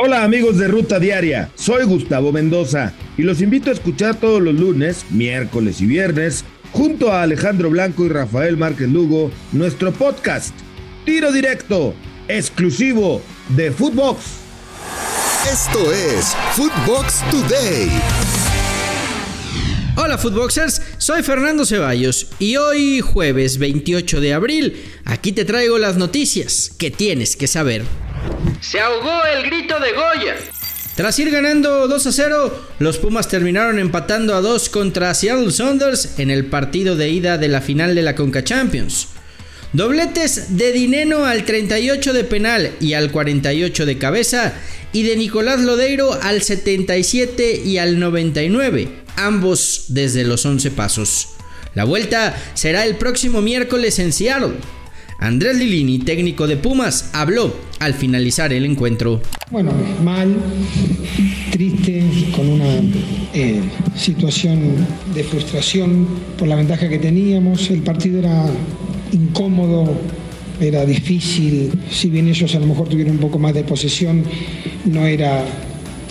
Hola amigos de Ruta Diaria, soy Gustavo Mendoza y los invito a escuchar todos los lunes, miércoles y viernes, junto a Alejandro Blanco y Rafael Márquez Lugo, nuestro podcast Tiro Directo, exclusivo de Footbox. Esto es Footbox Today. Hola Footboxers, soy Fernando Ceballos y hoy jueves 28 de abril, aquí te traigo las noticias que tienes que saber. Se ahogó el grito de Goya. Tras ir ganando 2 a 0, los Pumas terminaron empatando a 2 contra Seattle Saunders en el partido de ida de la final de la Conca Champions. Dobletes de Dineno al 38 de penal y al 48 de cabeza y de Nicolás Lodeiro al 77 y al 99, ambos desde los 11 pasos. La vuelta será el próximo miércoles en Seattle. Andrés Lilini, técnico de Pumas, habló al finalizar el encuentro. Bueno, mal, triste, con una eh, situación de frustración por la ventaja que teníamos. El partido era incómodo, era difícil. Si bien ellos a lo mejor tuvieron un poco más de posesión, no era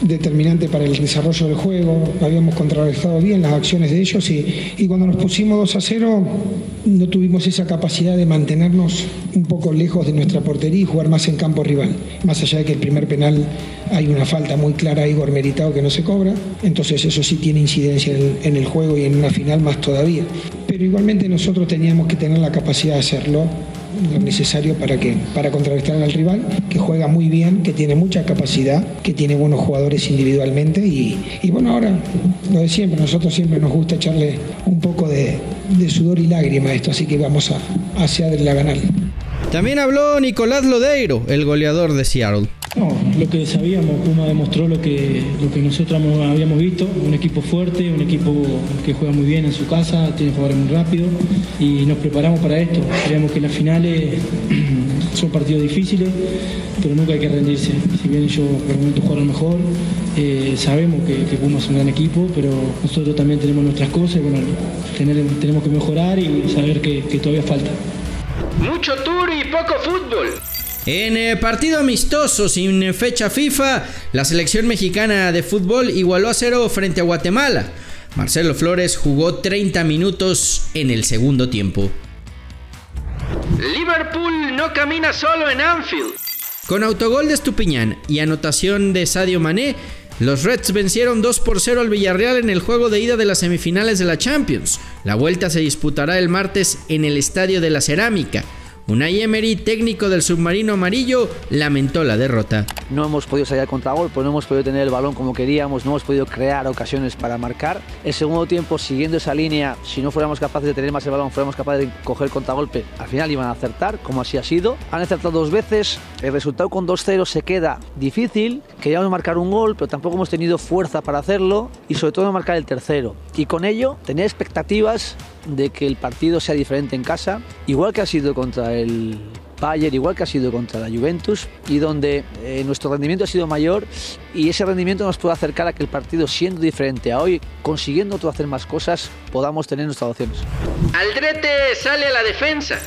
determinante para el desarrollo del juego, habíamos contrarrestado bien las acciones de ellos y, cuando nos pusimos 2 a 0 no tuvimos esa capacidad de mantenernos un poco lejos de nuestra portería y jugar más en campo rival. Más allá de que el primer penal hay una falta muy clara a Igor Meritado que no se cobra, entonces eso sí tiene incidencia en el juego y en una final más todavía. Pero igualmente nosotros teníamos que tener la capacidad de hacerlo lo necesario para que para contrarrestar al rival, que juega muy bien, que tiene mucha capacidad, que tiene buenos jugadores individualmente y, bueno, ahora lo de siempre, nosotros siempre nos gusta echarle un poco de, sudor y lágrima a esto, así que vamos a, hacia la ganar. También habló Nicolás Lodeiro, el goleador de Seattle. No, lo que sabíamos, Puma demostró lo que, lo que nosotros habíamos visto, un equipo fuerte, un equipo que juega muy bien en su casa, tiene jugadores muy rápidos y nos preparamos para esto. Sabíamos que las finales son partidos difíciles, pero nunca hay que rendirse. Si bien ellos por el momento jugaron mejor, eh, sabemos que, Puma es un gran equipo, pero nosotros también tenemos nuestras cosas bueno, tenemos que mejorar y saber que todavía falta. Mucho tour y poco fútbol. En eh, partido amistoso sin fecha FIFA, la selección mexicana de fútbol igualó a cero frente a Guatemala. Marcelo Flores jugó 30 minutos en el segundo tiempo. Liverpool no camina solo en Anfield. Con autogol de Estupiñán y anotación de Sadio Mané, los Reds vencieron 2 por 0 al Villarreal en el juego de ida de las semifinales de la Champions. La vuelta se disputará el martes en el Estadio de la Cerámica. Unai Emery, técnico del submarino amarillo, lamentó la derrota. No hemos podido salir al contragolpe, no hemos podido tener el balón como queríamos, no hemos podido crear ocasiones para marcar. El segundo tiempo, siguiendo esa línea, si no fuéramos capaces de tener más el balón, fuéramos capaces de coger contragolpe, al final iban a acertar, como así ha sido. Han acertado dos veces, el resultado con 2-0 se queda difícil, queríamos marcar un gol, pero tampoco hemos tenido fuerza para hacerlo y sobre todo marcar el tercero. Y con ello, tener expectativas de que el partido sea diferente en casa, igual que ha sido contra el Bayern, igual que ha sido contra la Juventus, y donde eh, nuestro rendimiento ha sido mayor y ese rendimiento nos puede acercar a que el partido siendo diferente a hoy, consiguiendo hacer más cosas, podamos tener nuestras opciones. Aldrete sale a la defensa.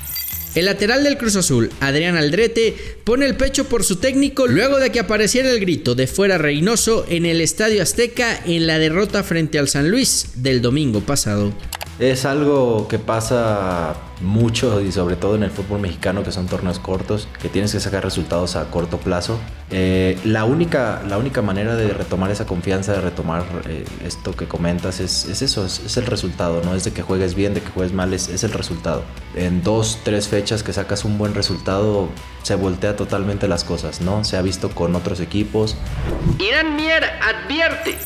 El lateral del Cruz Azul, Adrián Aldrete, pone el pecho por su técnico luego de que apareciera el grito de fuera Reynoso en el Estadio Azteca en la derrota frente al San Luis del domingo pasado. Es algo que pasa mucho y sobre todo en el fútbol mexicano que son torneos cortos, que tienes que sacar resultados a corto plazo. Eh, la, única, la única manera de retomar esa confianza, de retomar eh, esto que comentas, es, eso, es, el resultado, no es de que juegues bien, de que juegues mal, es, es el resultado. En dos, tres fechas que sacas un buen resultado, se voltea totalmente las cosas, ¿no? Se ha visto con otros equipos. Irán Mier advierte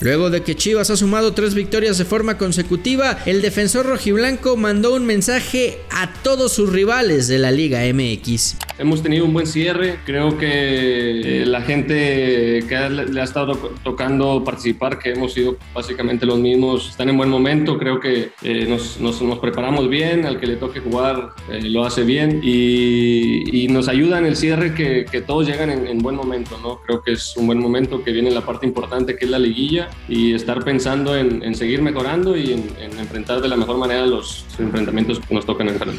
Luego de que Chivas ha sumado tres victorias de forma consecutiva, el defensor rojiblanco mandó un mensaje a todos sus rivales de la Liga MX. Hemos tenido un buen cierre, creo que eh, la gente que le ha estado tocando participar, que hemos sido básicamente los mismos, están en buen momento, creo que eh, nos, nos, preparamos bien, al que le toque jugar eh, lo hace bien y, y, nos ayuda en el cierre que, que todos llegan en, buen momento, ¿no? Creo que es un buen momento que viene la parte importante que es la liguilla y estar pensando en, en seguir mejorando y en, en enfrentar de la mejor manera los enfrentamientos que nos tocan enfrentar.